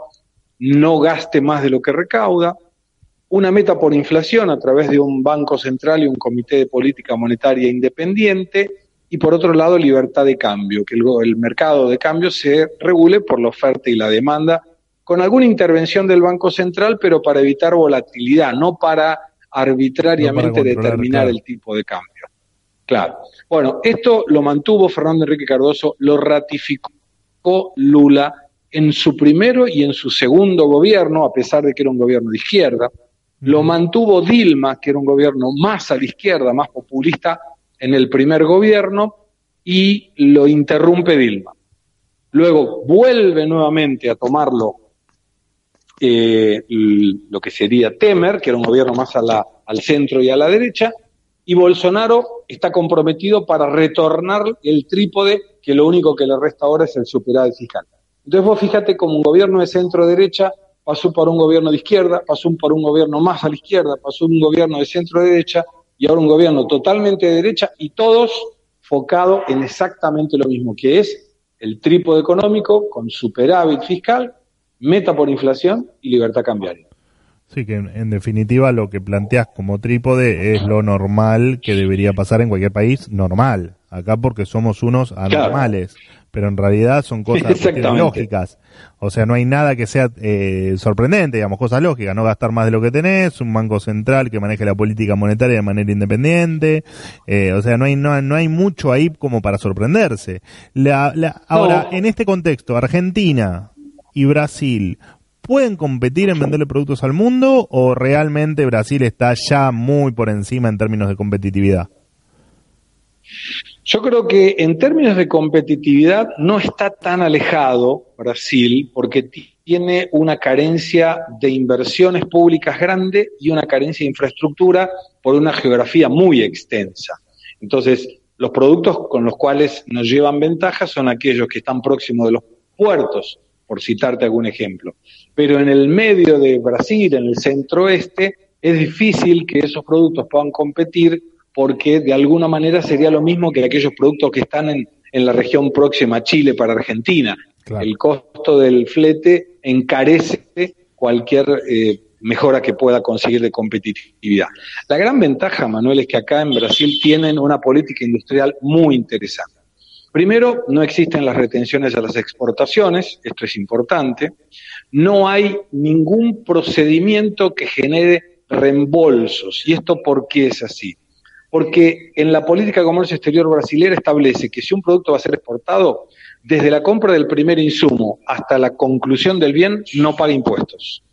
no gaste más de lo que recauda, una meta por inflación a través de un Banco Central y un Comité de Política Monetaria independiente, y por otro lado libertad de cambio, que el, el mercado de cambio se regule por la oferta y la demanda, con alguna intervención del Banco Central, pero para evitar volatilidad, no para arbitrariamente No para controlar, determinar el tipo de cambio. Claro. Bueno, esto lo mantuvo Fernando Enrique Cardoso, lo ratificó Lula en su primero y en su segundo gobierno, a pesar de que era un gobierno de izquierda. Lo mantuvo Dilma, que era un gobierno más a la izquierda, más populista, en el primer gobierno, y lo interrumpe Dilma. Luego vuelve nuevamente a tomarlo eh, lo que sería Temer, que era un gobierno más a la, al centro y a la derecha, y Bolsonaro está comprometido para retornar el trípode, que lo único que le resta ahora es el superávit fiscal. Entonces vos fíjate como un gobierno de centro-derecha pasó por un gobierno de izquierda, pasó por un gobierno más a la izquierda, pasó un gobierno de centro-derecha y ahora un gobierno totalmente de derecha y todos focado en exactamente lo mismo, que es el trípode económico con superávit fiscal, meta por inflación y libertad cambiaria. Sí, que en, en definitiva lo que planteas como trípode es lo normal que debería pasar en cualquier país normal. Acá porque somos unos anormales, pero en realidad son cosas lógicas. O sea, no hay nada que sea eh, sorprendente, digamos, cosas lógicas. No gastar más de lo que tenés, un banco central que maneje la política monetaria de manera independiente. Eh, o sea, no hay, no, no hay mucho ahí como para sorprenderse. La, la- ahora, No. en este contexto, Argentina y Brasil, ¿pueden competir en venderle productos al mundo o realmente Brasil está ya muy por encima en términos de competitividad? Yo creo que en términos de competitividad no está tan alejado Brasil porque ti- tiene una carencia de inversiones públicas grande y una carencia de infraestructura por una geografía muy extensa. Entonces, los productos con los cuales nos llevan ventaja son aquellos que están próximos de los puertos, por citarte algún ejemplo. Pero en el medio de Brasil, en el centro oeste, es difícil que esos productos puedan competir porque de alguna manera sería lo mismo que aquellos productos que están en, en la región próxima a Chile para Argentina. Claro. El costo del flete encarece cualquier eh, mejora que pueda conseguir de competitividad. La gran ventaja, Manuel, es que acá en Brasil tienen una política industrial muy interesante. Primero, no existen las retenciones a las exportaciones, esto es importante. No hay ningún procedimiento que genere reembolsos. ¿Y esto por qué es así? Porque en la política de comercio exterior brasileña establece que si un producto va a ser exportado, desde la compra del primer insumo hasta la conclusión del bien, no paga impuestos.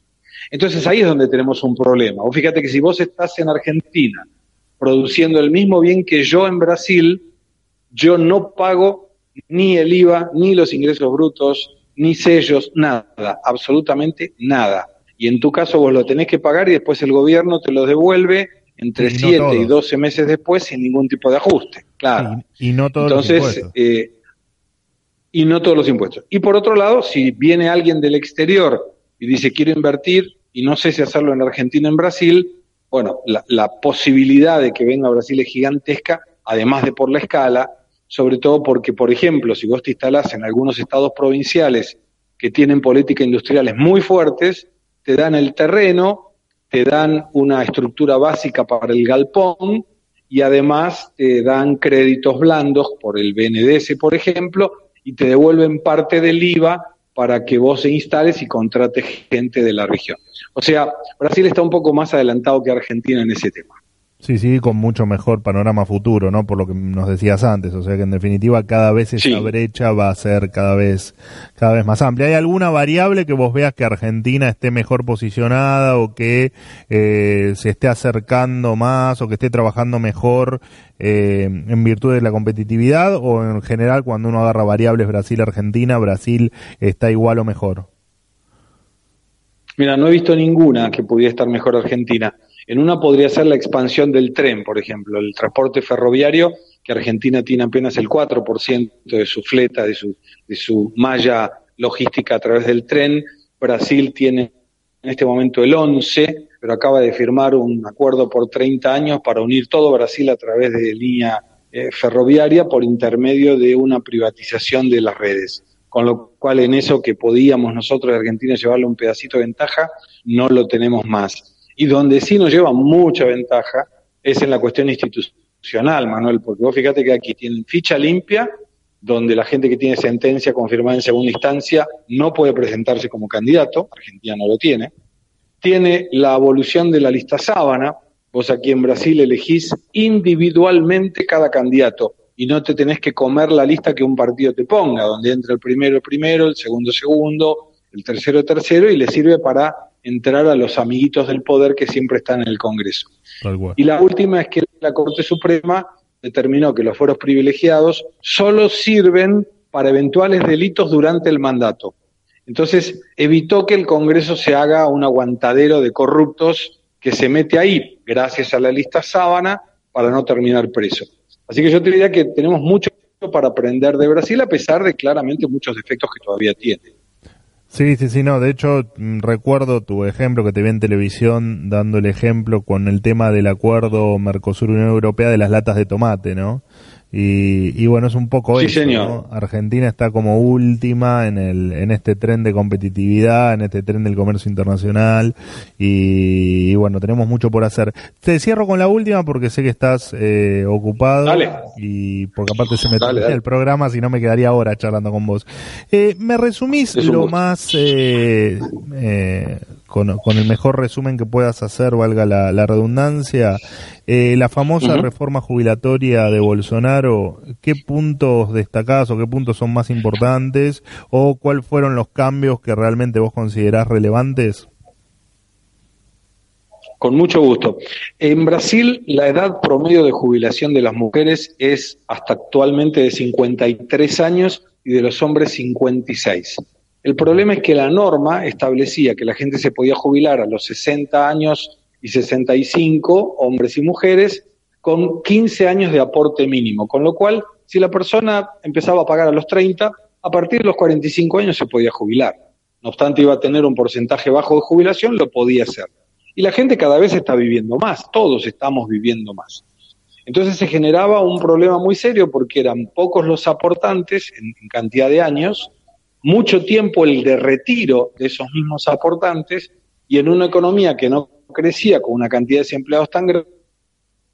Entonces ahí es donde tenemos un problema. Vos fíjate que si vos estás en Argentina produciendo el mismo bien que yo en Brasil, yo no pago ni el IVA, ni los ingresos brutos, ni sellos, nada, absolutamente nada. Y en tu caso vos lo tenés que pagar y después el gobierno te lo devuelve entre Y no 7 y todos. 12 meses después sin ningún tipo de ajuste. Claro. Y, y no todos los Entonces, impuestos. eh, y no todos los impuestos. Y por otro lado, si viene alguien del exterior y dice quiero invertir y no sé si hacerlo en Argentina o en Brasil, bueno, la, la posibilidad de que venga a Brasil es gigantesca, además de por la escala, sobre todo porque, por ejemplo, si vos te instalás en algunos estados provinciales que tienen políticas industriales muy fuertes, te dan el terreno, te dan una estructura básica para el galpón y además te dan créditos blandos por el BNDES, por ejemplo, y te devuelven parte del IVA para que vos se instales y contrates gente de la región. O sea, Brasil está un poco más adelantado que Argentina en ese tema. Sí, sí, con mucho mejor panorama futuro, ¿no? Por lo que nos decías antes, o sea que en definitiva cada vez esa Sí. brecha va a ser cada vez cada vez más amplia. ¿Hay alguna variable que vos veas que Argentina esté mejor posicionada o que eh, se esté acercando más o que esté trabajando mejor eh, en virtud de la competitividad o en general cuando uno agarra variables Brasil-Argentina, Brasil está igual o mejor? Mira, no he visto ninguna que pudiera estar mejor Argentina. En una podría ser la expansión del tren, por ejemplo, el transporte ferroviario, que Argentina tiene apenas el 4% de su fleta, de su, de su malla logística a través del tren. Brasil tiene en este momento el 11, pero acaba de firmar un acuerdo por 30 años para unir todo Brasil a través de línea eh, ferroviaria por intermedio de una privatización de las redes. Con lo cual en eso que podíamos nosotros de Argentina llevarle un pedacito de ventaja, no lo tenemos más. Y donde sí nos lleva mucha ventaja es en la cuestión institucional, Manuel, porque vos fíjate que aquí tienen ficha limpia, donde la gente que tiene sentencia confirmada en segunda instancia no puede presentarse como candidato, Argentina no lo tiene. Tiene la evolución de la lista sábana, vos aquí en Brasil elegís individualmente cada candidato y no te tenés que comer la lista que un partido te ponga, donde entra el primero primero, el segundo segundo, el tercero tercero, y le sirve para entrar a los amiguitos del poder que siempre están en el Congreso. Y la última es que la Corte Suprema determinó que los foros privilegiados solo sirven para eventuales delitos durante el mandato. Entonces, evitó que el Congreso se haga un aguantadero de corruptos que se mete ahí, gracias a la lista sábana, para no terminar preso. Así que yo te diría que tenemos mucho para aprender de Brasil, a pesar de claramente muchos defectos que todavía tiene. Sí, sí, sí, no. De hecho, mm, recuerdo tu ejemplo que te vi en televisión dando el ejemplo con el tema del acuerdo Mercosur-Unión Europea de las latas de tomate, ¿no? Y, bueno, es un poco sí, eso, señor. Argentina está como última en, el, en este tren de competitividad, en este tren del comercio internacional y, bueno, tenemos mucho por hacer. Te cierro con la última porque sé que estás eh, ocupado Dale. y porque aparte se me Dale, el programa, si no me quedaría ahora charlando con vos. Eh, ¿Me resumís lo gusto. más, eh, eh, con, con el mejor resumen que puedas hacer, valga la, la redundancia, eh, la famosa reforma jubilatoria de Bolsonaro, ¿qué puntos destacás o qué puntos son más importantes o cuáles fueron los cambios que realmente vos considerás relevantes? Con mucho gusto. En Brasil, la edad promedio de jubilación de las mujeres es hasta actualmente de 53 años y de los hombres 56. El problema es que la norma establecía que la gente se podía jubilar a los 60 años y 65, hombres y mujeres, con 15 años de aporte mínimo, con lo cual, si la persona empezaba a pagar a los 30, a partir de los 45 años se podía jubilar. No obstante, iba a tener un porcentaje bajo de jubilación, lo podía hacer. Y la gente cada vez está viviendo más, todos estamos viviendo más. Entonces se generaba un problema muy serio porque eran pocos los aportantes en, en cantidad de años, mucho tiempo el de retiro de esos mismos aportantes y en una economía que no crecía con una cantidad de desempleados tan gr-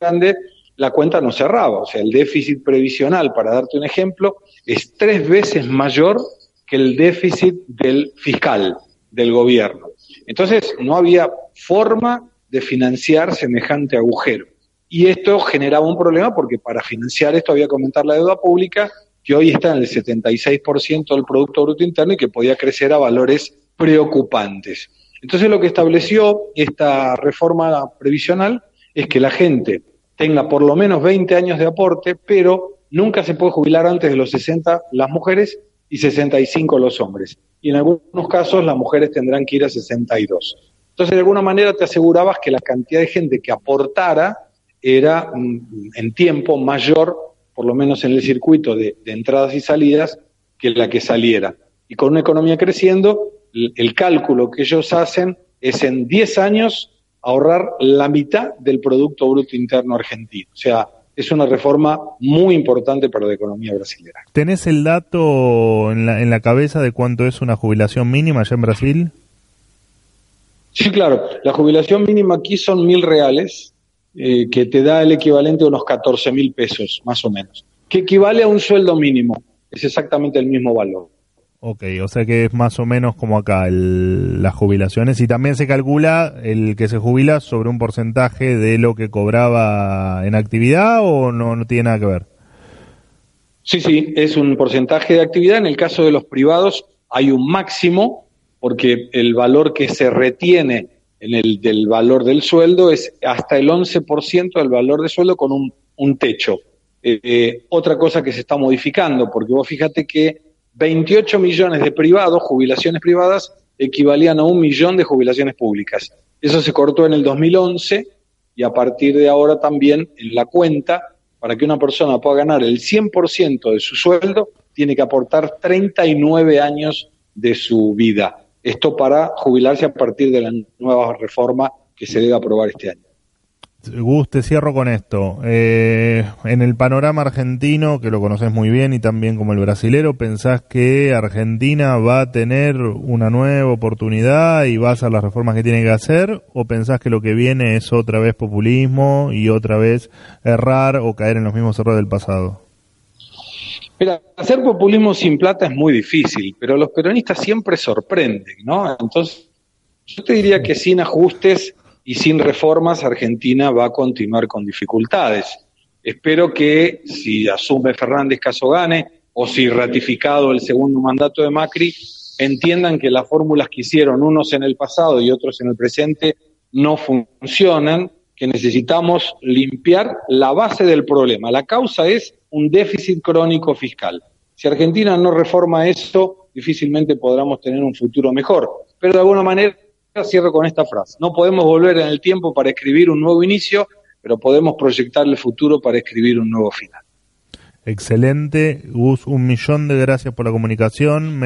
grande, la cuenta no cerraba. O sea, el déficit previsional, para darte un ejemplo, es tres veces mayor que el déficit del fiscal, del gobierno. Entonces, no había forma de financiar semejante agujero. Y esto generaba un problema porque para financiar esto había que aumentar la deuda pública, que hoy está en el 76% del Producto Bruto Interno y que podía crecer a valores preocupantes. Entonces, lo que estableció esta reforma previsional es que la gente tenga por lo menos 20 años de aporte, pero nunca se puede jubilar antes de los 60 las mujeres y 65 los hombres. Y en algunos casos las mujeres tendrán que ir a 62. Entonces, de alguna manera te asegurabas que la cantidad de gente que aportara era mm, en tiempo mayor, por lo menos en el circuito de, de entradas y salidas, que la que saliera. Y con una economía creciendo, el, el cálculo que ellos hacen es en 10 años ahorrar la mitad del Producto Bruto Interno argentino. O sea, es una reforma muy importante para la economía brasileña. ¿Tenés el dato en la, en la cabeza de cuánto es una jubilación mínima allá en Brasil? Sí, claro. La jubilación mínima aquí son mil reales, eh, que te da el equivalente a unos 14 mil pesos, más o menos, que equivale a un sueldo mínimo. Es exactamente el mismo valor. Ok, o sea que es más o menos como acá el- las jubilaciones y también se calcula el que se jubila sobre un porcentaje de lo que cobraba en actividad o no, no tiene nada que ver. Sí, sí, es un porcentaje de actividad. En el caso de los privados hay un máximo, porque el valor que se retiene en el del valor del sueldo es hasta el 11% del valor de sueldo con un, techo. Eh, eh, otra cosa que se está modificando, porque vos fíjate que 28 millones de privados, jubilaciones privadas, equivalían a un millón de jubilaciones públicas. Eso se cortó en el 2011 y a partir de ahora también en la cuenta, para que una persona pueda ganar el 100% de su sueldo, tiene que aportar 39 años de su vida. Esto para jubilarse a partir de la nueva reforma que se debe aprobar este año. Gus, te cierro con esto. Eh, en el panorama argentino, que lo conoces muy bien y también como el brasilero, ¿pensás que Argentina va a tener una nueva oportunidad y va a hacer las reformas que tiene que hacer? ¿O pensás que lo que viene es otra vez populismo y otra vez errar o caer en los mismos errores del pasado? Hacer populismo sin plata es muy difícil, pero los peronistas siempre sorprenden, ¿no? Entonces, yo te diría que sin ajustes y sin reformas Argentina va a continuar con dificultades. Espero que si asume Fernández Casogane o si ratificado el segundo mandato de Macri, entiendan que las fórmulas que hicieron unos en el pasado y otros en el presente no funcionan, que necesitamos limpiar la base del problema. La causa es un déficit crónico fiscal. Si Argentina no reforma eso, difícilmente podremos tener un futuro mejor. Pero de alguna manera cierro con esta frase. No podemos volver en el tiempo para escribir un nuevo inicio, pero podemos proyectar el futuro para escribir un nuevo final. Excelente, Gus, un millón de gracias por la comunicación.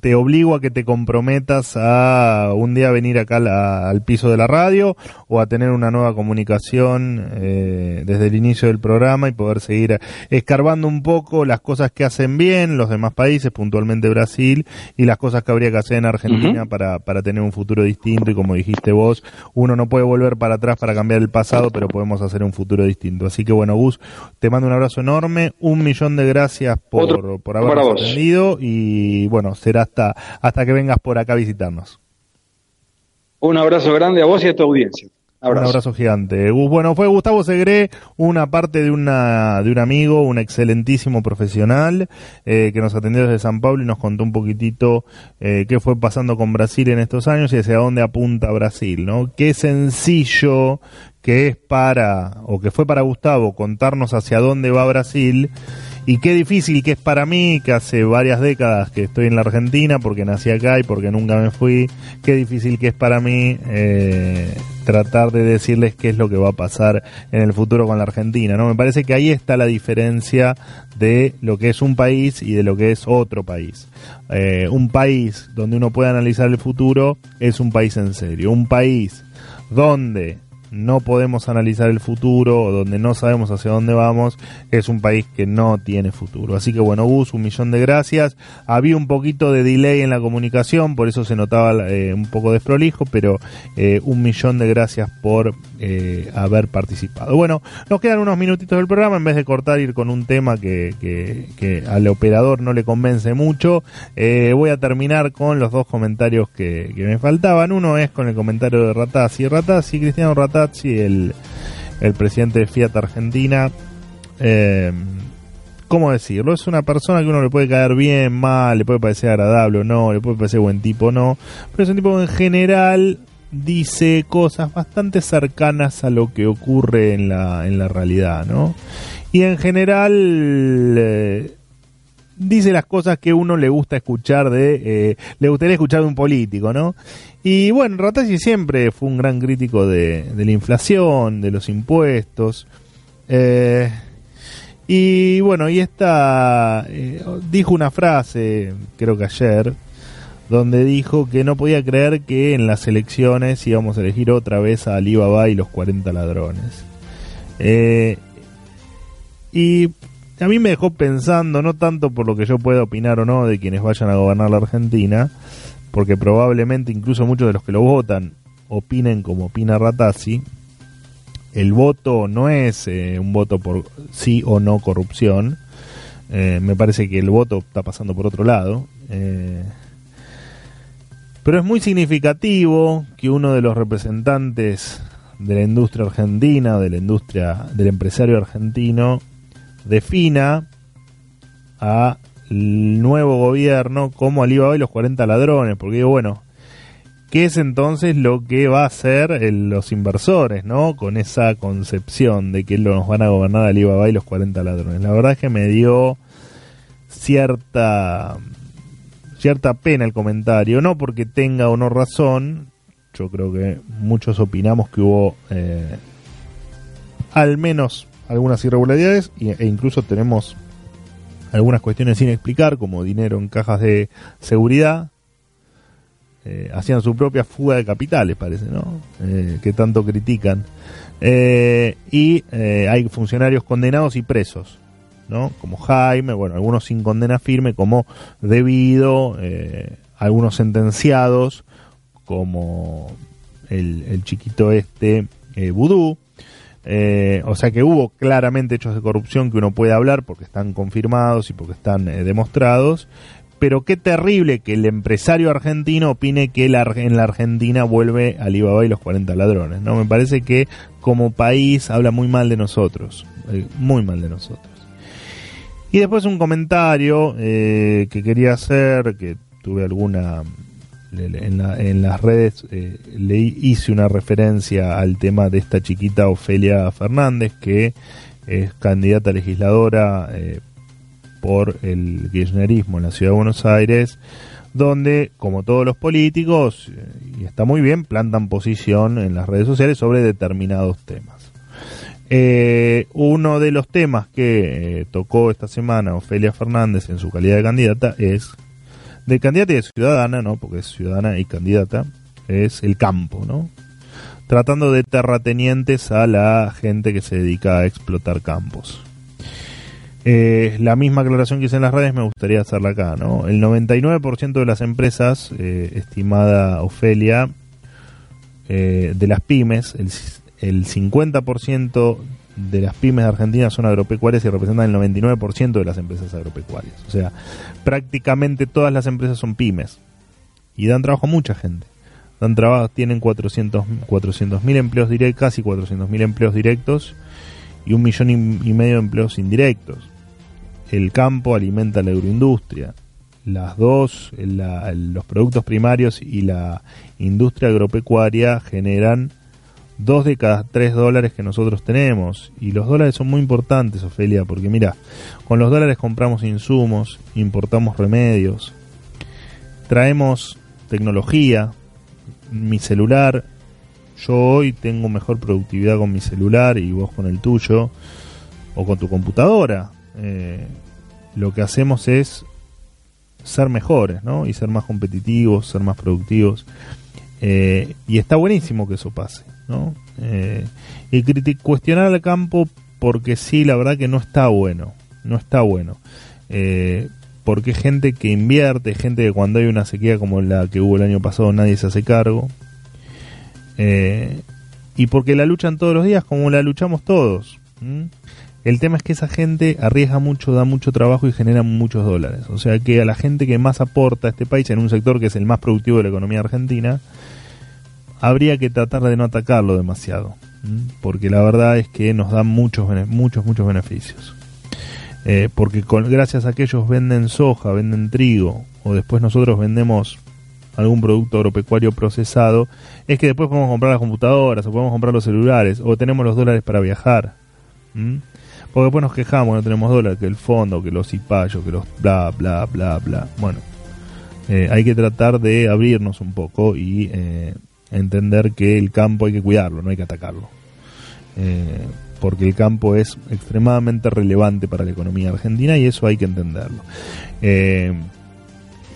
Te obligo a que te comprometas a un día venir acá al piso de la radio o a tener una nueva comunicación eh, desde el inicio del programa y poder seguir escarbando un poco las cosas que hacen bien los demás países, puntualmente Brasil, y las cosas que habría que hacer en Argentina para, para tener un futuro distinto. Y como dijiste vos, uno no puede volver para atrás para cambiar el pasado, pero podemos hacer un futuro distinto. Así que bueno, Gus, te mando un abrazo enorme, un millón de gracias por, por habernos atendido y bueno, será hasta, hasta que vengas por acá a visitarnos. Un abrazo grande a vos y a tu audiencia. Un abrazo gigante. Bueno, fue Gustavo Segre, una parte de una de un amigo, un excelentísimo profesional eh, que nos atendió desde San Pablo y nos contó un poquitito eh, qué fue pasando con Brasil en estos años y hacia dónde apunta Brasil, ¿no? Qué sencillo que es para o que fue para Gustavo contarnos hacia dónde va Brasil y qué difícil que es para mí, que hace varias décadas que estoy en la Argentina, porque nací acá y porque nunca me fui, qué difícil que es para mí eh, tratar de decirles qué es lo que va a pasar en el futuro con la Argentina. ¿no? Me parece que ahí está la diferencia de lo que es un país y de lo que es otro país. Eh, un país donde uno puede analizar el futuro es un país en serio. Un país donde no podemos analizar el futuro donde no sabemos hacia dónde vamos, es un país que no tiene futuro. Así que bueno, Gus, un millón de gracias. Había un poquito de delay en la comunicación, por eso se notaba eh, un poco desprolijo, pero eh, un millón de gracias por eh, haber participado. Bueno, nos quedan unos minutitos del programa, en vez de cortar ir con un tema que, que, al operador no le convence mucho, voy a terminar con los dos comentarios que, que me faltaban. Uno es con el comentario de Ratazzi. Ratazzi, Cristiano Ratazzi, el, el presidente de Fiat Argentina, eh, ¿cómo decirlo? Es una persona que uno le puede caer bien, mal, le puede parecer agradable o no, le puede parecer buen tipo o no, pero es un tipo que en general dice cosas bastante cercanas a lo que ocurre en la, en la realidad, ¿no? Y en general eh, dice las cosas que uno le gusta escuchar de, eh, le gustaría escuchar de un político, ¿no? Y bueno, Ratazzi siempre fue un gran crítico de, la inflación, de los impuestos. Eh, y bueno, y esta eh, dijo una frase, creo que ayer, donde dijo que no podía creer que en las elecciones íbamos a elegir otra vez a Alibaba y los 40 ladrones. Y a mí me dejó pensando, no tanto por lo que yo pueda opinar o no de quienes vayan a gobernar la Argentina, porque probablemente incluso muchos de los que lo votan opinen como opina Ratazzi, el voto no es eh, un voto por sí o no corrupción, eh, me parece que el voto está pasando por otro lado. Eh, pero es muy significativo que uno de los representantes de la industria argentina, de la industria del empresario argentino, defina a nuevo gobierno como Alibaba y los 40 ladrones, porque bueno, ¿qué es entonces lo que va a hacer los inversores, no? Con esa concepción de que nos van a gobernar Alibaba y los 40 ladrones. La verdad es que me dio cierta cierta pena el comentario, no porque tenga o no razón, yo creo que muchos opinamos que hubo eh, al menos algunas irregularidades e incluso tenemos algunas cuestiones sin explicar, como dinero en cajas de seguridad. eh, hacían su propia fuga de capitales, parece, ¿no? Eh, que tanto critican. Eh, y hay funcionarios condenados y presos, ¿no? Como Jaime, bueno, algunos sin condena firme, como Debido, algunos sentenciados, como el, el chiquito este, Vudú. Eh, o sea que hubo claramente hechos de corrupción que uno puede hablar porque están confirmados y porque están eh, demostrados. Pero qué terrible que el empresario argentino opine que en la Argentina vuelve Alibaba y los 40 ladrones. ¿no? Me parece que como país habla muy mal de nosotros. eh, muy mal de nosotros. Y después un comentario eh, que quería hacer, que tuve alguna... En, la- en las redes eh, le hice una referencia al tema de esta chiquita Ofelia Fernández, que es candidata legisladora eh, por el kirchnerismo en la ciudad de Buenos Aires, donde, como todos los políticos, eh, y está muy bien, plantan posición en las redes sociales sobre determinados temas. Uno de los temas que tocó esta semana Ofelia Fernández en su calidad de candidata es de candidata y de ciudadana, ¿no? Porque es ciudadana y candidata, es el campo, ¿no? Tratando de terratenientes a la gente que se dedica a explotar campos. Eh, la misma aclaración que hice en las redes me gustaría hacerla acá, ¿no? El 99% de las empresas, eh, estimada Ofelia, eh, de las pymes, el, el 50% de las pymes de Argentina son agropecuarias y representan el 99% de las empresas agropecuarias. O sea, prácticamente todas las empresas son pymes y dan trabajo a mucha gente. Dan trabajo, tienen 400 400.000 empleos directos, casi 400.000 empleos directos y un millón y, y medio de empleos indirectos. El campo alimenta la agroindustria. Las dos, la- los productos primarios y la industria agropecuaria generan dos de cada tres dólares que nosotros tenemos. Y los dólares son muy importantes, Ofelia, porque mira, con los dólares compramos insumos, importamos remedios, traemos tecnología, mi celular. Yo hoy tengo mejor productividad con mi celular y vos con el tuyo, o con tu computadora. Eh, lo que hacemos es ser mejores, ¿no? Y ser más competitivos, ser más productivos. Eh, y está buenísimo que eso pase, ¿no? Eh, y cuestionar al campo porque sí, la verdad que no está bueno, no está bueno. Eh, porque gente que invierte, gente que cuando hay una sequía como la que hubo el año pasado nadie se hace cargo. Eh, y porque la luchan todos los días como la luchamos todos. El tema es que esa gente arriesga mucho, da mucho trabajo y genera muchos dólares. O sea que a la gente que más aporta a este país en un sector que es el más productivo de la economía argentina, habría que tratar de no atacarlo demasiado. Porque la verdad es que nos da muchos, muchos, muchos beneficios. Eh, porque con, gracias a que ellos venden soja, venden trigo, o después nosotros vendemos algún producto agropecuario procesado, es que después podemos comprar las computadoras, o podemos comprar los celulares, o tenemos los dólares para viajar. Porque después nos quejamos, no tenemos dólares, que el fondo, que los cipayos, que los bla, bla, bla, bla. Bueno, eh, hay que tratar de abrirnos un poco y eh, entender que el campo hay que cuidarlo, no hay que atacarlo. Eh, porque el campo es extremadamente relevante para la economía argentina y eso hay que entenderlo. Eh,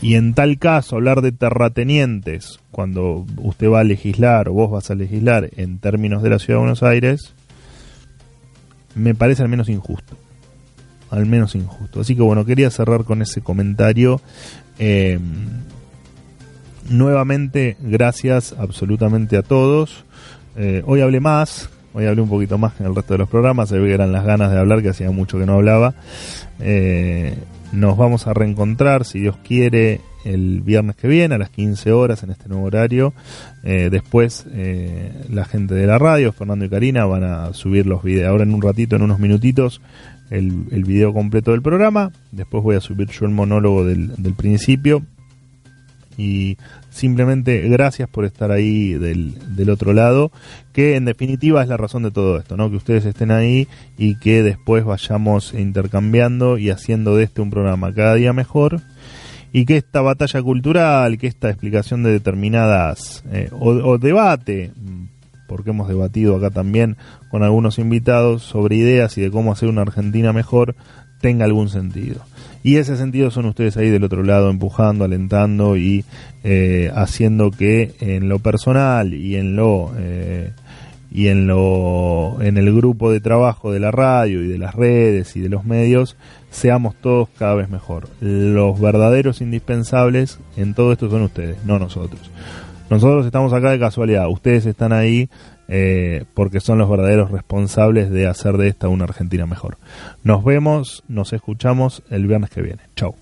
y en tal caso, hablar de terratenientes, cuando usted va a legislar o vos vas a legislar en términos de la Ciudad de Buenos Aires, me parece al menos injusto. Al menos injusto. Así que bueno, quería cerrar con ese comentario. Eh, nuevamente, gracias absolutamente a todos. Eh, hoy hablé más, hoy hablé un poquito más que en el resto de los programas, se ve que eran las ganas de hablar, que hacía mucho que no hablaba. Eh, nos vamos a reencontrar, si Dios quiere, el viernes que viene a las 15 horas en este nuevo horario. Eh, después eh, la gente de la radio, Fernando y Karina, van a subir los videos. Ahora en un ratito, en unos minutitos, el, el video completo del programa. Después voy a subir yo el monólogo del, del principio. Y simplemente gracias por estar ahí del, del otro lado, que en definitiva es la razón de todo esto, ¿no? Que ustedes estén ahí y que después vayamos intercambiando y haciendo de este un programa cada día mejor y que esta batalla cultural, que esta explicación de determinadas eh, o, o debate, mm, porque hemos debatido acá también con algunos invitados sobre ideas y de cómo hacer una Argentina mejor, tenga algún sentido. Y ese sentido son ustedes ahí del otro lado empujando, alentando y eh, haciendo que en lo personal y en lo eh, y en lo en el grupo de trabajo de la radio y de las redes y de los medios seamos todos cada vez mejor. Los verdaderos indispensables en todo esto son ustedes, no nosotros. Nosotros estamos acá de casualidad, ustedes están ahí eh, porque son los verdaderos responsables de hacer de esta una Argentina mejor. Nos vemos, nos escuchamos el viernes que viene. Chau.